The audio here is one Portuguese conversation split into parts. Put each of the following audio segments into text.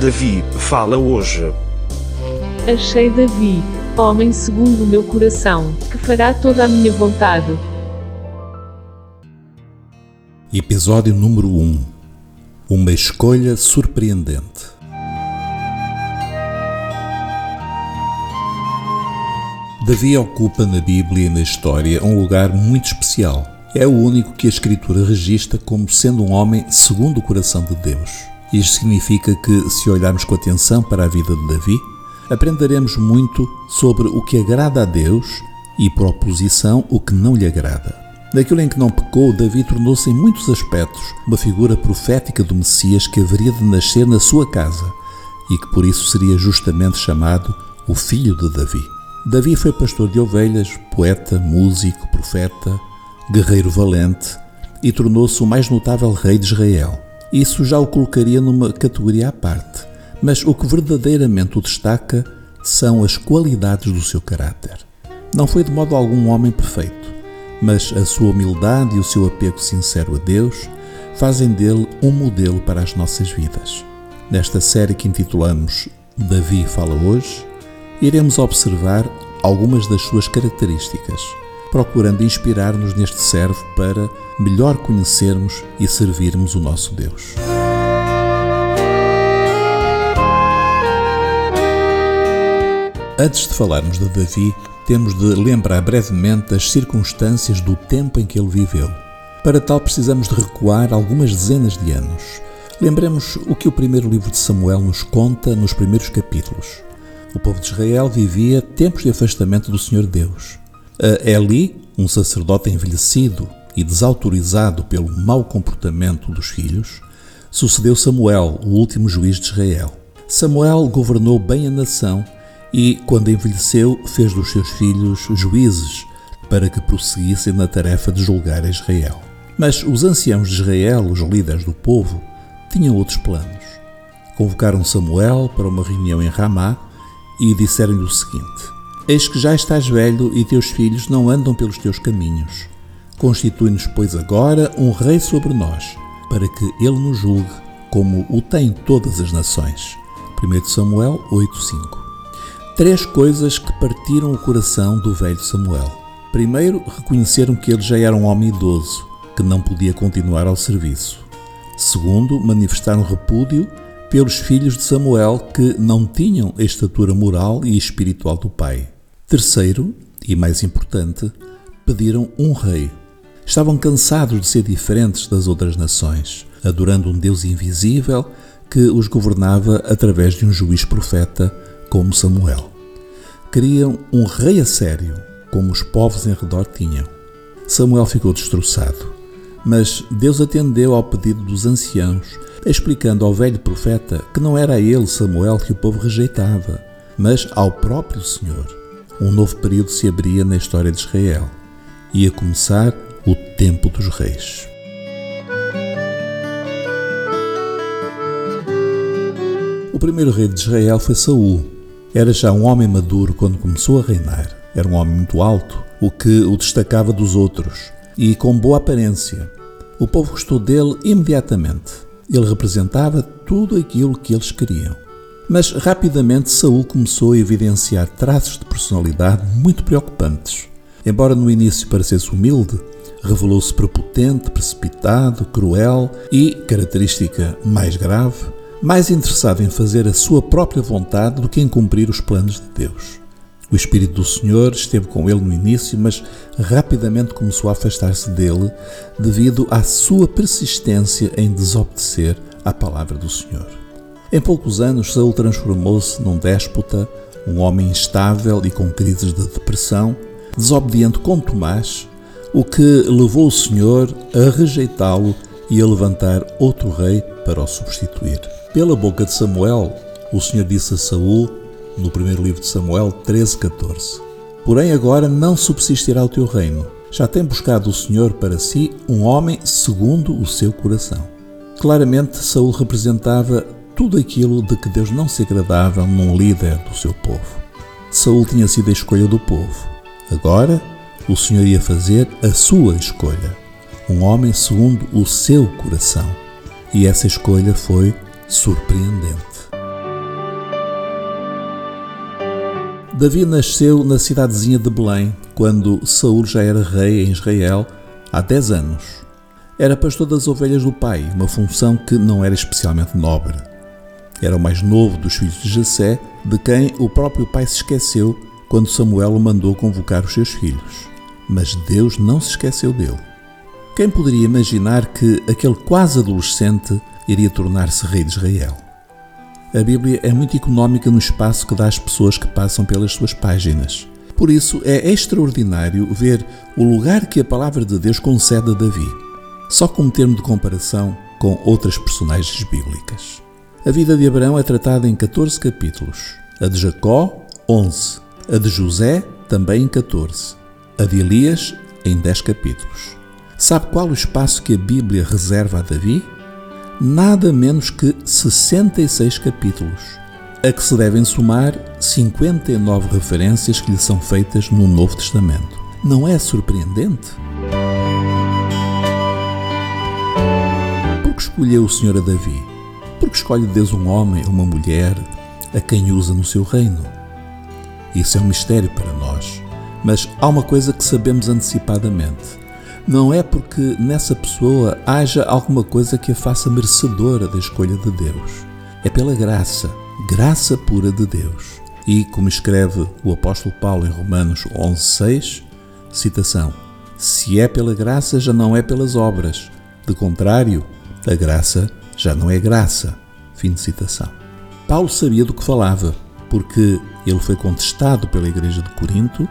Davi fala hoje. Achei Davi, homem segundo o meu coração, que fará toda a minha vontade. Episódio número 1 Uma escolha surpreendente. Davi ocupa na Bíblia e na história um lugar muito especial. É o único que a Escritura registra como sendo um homem segundo o coração de Deus. Isto significa que, se olharmos com atenção para a vida de Davi, aprenderemos muito sobre o que agrada a Deus e, por oposição, o que não lhe agrada. Daquilo em que não pecou, Davi tornou-se em muitos aspectos uma figura profética do Messias que haveria de nascer na sua casa e que por isso seria justamente chamado o Filho de Davi. Davi foi pastor de ovelhas, poeta, músico, profeta, guerreiro valente e tornou-se o mais notável rei de Israel. Isso já o colocaria numa categoria à parte, mas o que verdadeiramente o destaca são as qualidades do seu caráter. Não foi de modo algum um homem perfeito, mas a sua humildade e o seu apego sincero a Deus fazem dele um modelo para as nossas vidas. Nesta série que intitulamos Davi Fala Hoje, iremos observar algumas das suas características, procurando inspirar-nos neste servo para melhor conhecermos e servirmos o nosso Deus. Antes de falarmos de Davi, temos de lembrar brevemente as circunstâncias do tempo em que ele viveu. Para tal, precisamos de recuar algumas dezenas de anos. Lembremos o que o primeiro livro de Samuel nos conta nos primeiros capítulos. O povo de Israel vivia tempos de afastamento do Senhor Deus. A Eli, um sacerdote envelhecido e desautorizado pelo mau comportamento dos filhos, sucedeu Samuel, o último juiz de Israel. Samuel governou bem a nação e, quando envelheceu, fez dos seus filhos juízes para que prosseguissem na tarefa de julgar Israel. Mas os anciãos de Israel, os líderes do povo, tinham outros planos. Convocaram Samuel para uma reunião em Ramá e disseram-lhe o seguinte: Eis que já estás velho e teus filhos não andam pelos teus caminhos. Constitui-nos, pois, agora um rei sobre nós, para que ele nos julgue, como o tem todas as nações. 1 Samuel 8:5. Três coisas que partiram o coração do velho Samuel. Primeiro, reconheceram que ele já era um homem idoso, que não podia continuar ao serviço. Segundo, manifestaram repúdio pelos filhos de Samuel que não tinham a estatura moral e espiritual do pai. Terceiro, e mais importante, pediram um rei. Estavam cansados de ser diferentes das outras nações, adorando um Deus invisível que os governava através de um juiz profeta como Samuel. Queriam um rei a sério, como os povos em redor tinham. Samuel ficou destroçado, mas Deus atendeu ao pedido dos anciãos explicando ao velho profeta que não era ele, Samuel, que o povo rejeitava, mas ao próprio Senhor. Um novo período se abria na história de Israel. Ia começar o tempo dos reis. O primeiro rei de Israel foi Saul. Era já um homem maduro quando começou a reinar. Era um homem muito alto, o que o destacava dos outros, e com boa aparência. O povo gostou dele imediatamente. Ele representava tudo aquilo que eles queriam. Mas rapidamente Saul começou a evidenciar traços de personalidade muito preocupantes. Embora no início parecesse humilde, revelou-se prepotente, precipitado, cruel e, característica mais grave, mais interessado em fazer a sua própria vontade do que em cumprir os planos de Deus. O Espírito do Senhor esteve com ele no início, mas rapidamente começou a afastar-se dele devido à sua persistência em desobedecer à palavra do Senhor. Em poucos anos, Saul transformou-se num déspota, um homem instável e com crises de depressão, desobediente com Tomás, o que levou o Senhor a rejeitá-lo e a levantar outro rei para o substituir. Pela boca de Samuel, o Senhor disse a Saul no primeiro livro de Samuel 13:14. Porém agora não subsistirá o teu reino. Já tem buscado o Senhor para si um homem segundo o seu coração. Claramente Saul representava tudo aquilo de que Deus não se agradava num líder do seu povo. Saul tinha sido a escolha do povo. Agora, o Senhor ia fazer a sua escolha, um homem segundo o seu coração. E essa escolha foi surpreendente. Davi nasceu na cidadezinha de Belém, quando Saul já era rei em Israel há 10 anos. Era pastor das ovelhas do pai, uma função que não era especialmente nobre. Era o mais novo dos filhos de Jessé, de quem o próprio pai se esqueceu quando Samuel o mandou convocar os seus filhos. Mas Deus não se esqueceu dele. Quem poderia imaginar que aquele quase adolescente iria tornar-se rei de Israel? A Bíblia é muito económica no espaço que dá às pessoas que passam pelas suas páginas. Por isso, é extraordinário ver o lugar que a palavra de Deus concede a Davi, só como termo de comparação com outras personagens bíblicas. A vida de Abraão é tratada em 14 capítulos, a de Jacó, 11, a de José, também em 14, a de Elias, em 10 capítulos. Sabe qual o espaço que a Bíblia reserva a Davi? Nada menos que 66 capítulos, a que se devem somar 59 referências que lhe são feitas no Novo Testamento. Não é surpreendente? Por que escolheu o Senhor a Davi? Por que escolhe Deus um homem ou uma mulher a quem usa no seu reino? Isso é um mistério para nós, mas há uma coisa que sabemos antecipadamente. Não é porque nessa pessoa haja alguma coisa que a faça merecedora da escolha de Deus. É pela graça, graça pura de Deus. E, como escreve o apóstolo Paulo em Romanos 11:6, citação: Se é pela graça, já não é pelas obras. De contrário, a graça já não é graça. Fim de citação. Paulo sabia do que falava, porque ele foi contestado pela igreja de Corinto,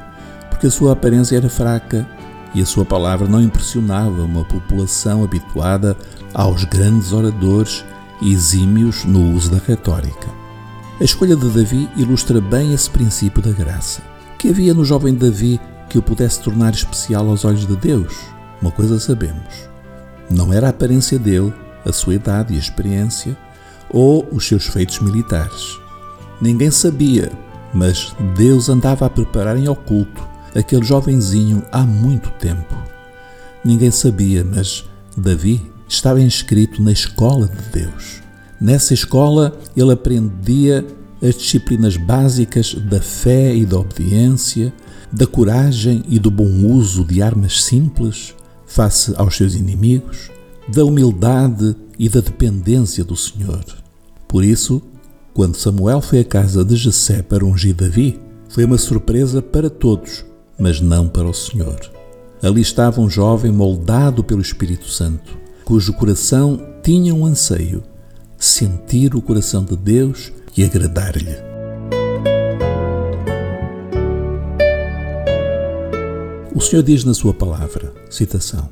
porque a sua aparência era fraca e a sua palavra não impressionava uma população habituada aos grandes oradores e exímios no uso da retórica. A escolha de Davi ilustra bem esse princípio da graça. Que havia no jovem Davi que o pudesse tornar especial aos olhos de Deus? Uma coisa sabemos. Não era a aparência dele, a sua idade e experiência, ou os seus feitos militares. Ninguém sabia, mas Deus andava a preparar em oculto aquele jovenzinho há muito tempo. Ninguém sabia, mas Davi estava inscrito na escola de Deus. Nessa escola ele aprendia as disciplinas básicas da fé e da obediência, da coragem e do bom uso de armas simples face aos seus inimigos, da humildade e da dependência do Senhor. Por isso, quando Samuel foi à casa de Jessé para ungir Davi, foi uma surpresa para todos, mas não para o Senhor. Ali estava um jovem moldado pelo Espírito Santo, cujo coração tinha um anseio: sentir o coração de Deus e agradar-lhe. O Senhor diz na Sua palavra, citação: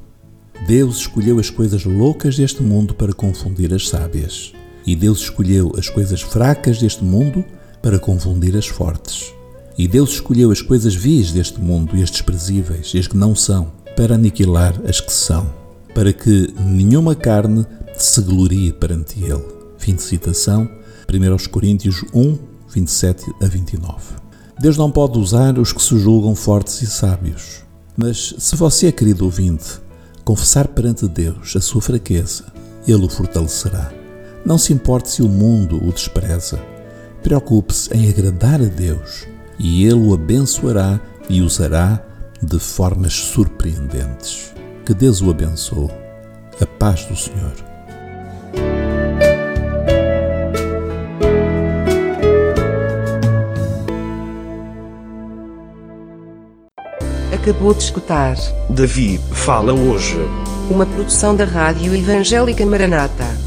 Deus escolheu as coisas loucas deste mundo para confundir as sábias, e Deus escolheu as coisas fracas deste mundo para confundir as fortes. E Deus escolheu as coisas vis deste mundo e as desprezíveis e as que não são, para aniquilar as que são, para que nenhuma carne se glorie perante Ele. Fim de citação, 1 Coríntios 1, 27 a 29. Deus não pode usar os que se julgam fortes e sábios. Mas se você, querido ouvinte, confessar perante Deus a sua fraqueza, Ele o fortalecerá. Não se importe se o mundo o despreza. Preocupe-se em agradar a Deus e Ele o abençoará e usará de formas surpreendentes. Que Deus o abençoe. A paz do Senhor. Acabou de escutar Davi fala hoje. uma produção da Rádio Evangélica Maranata.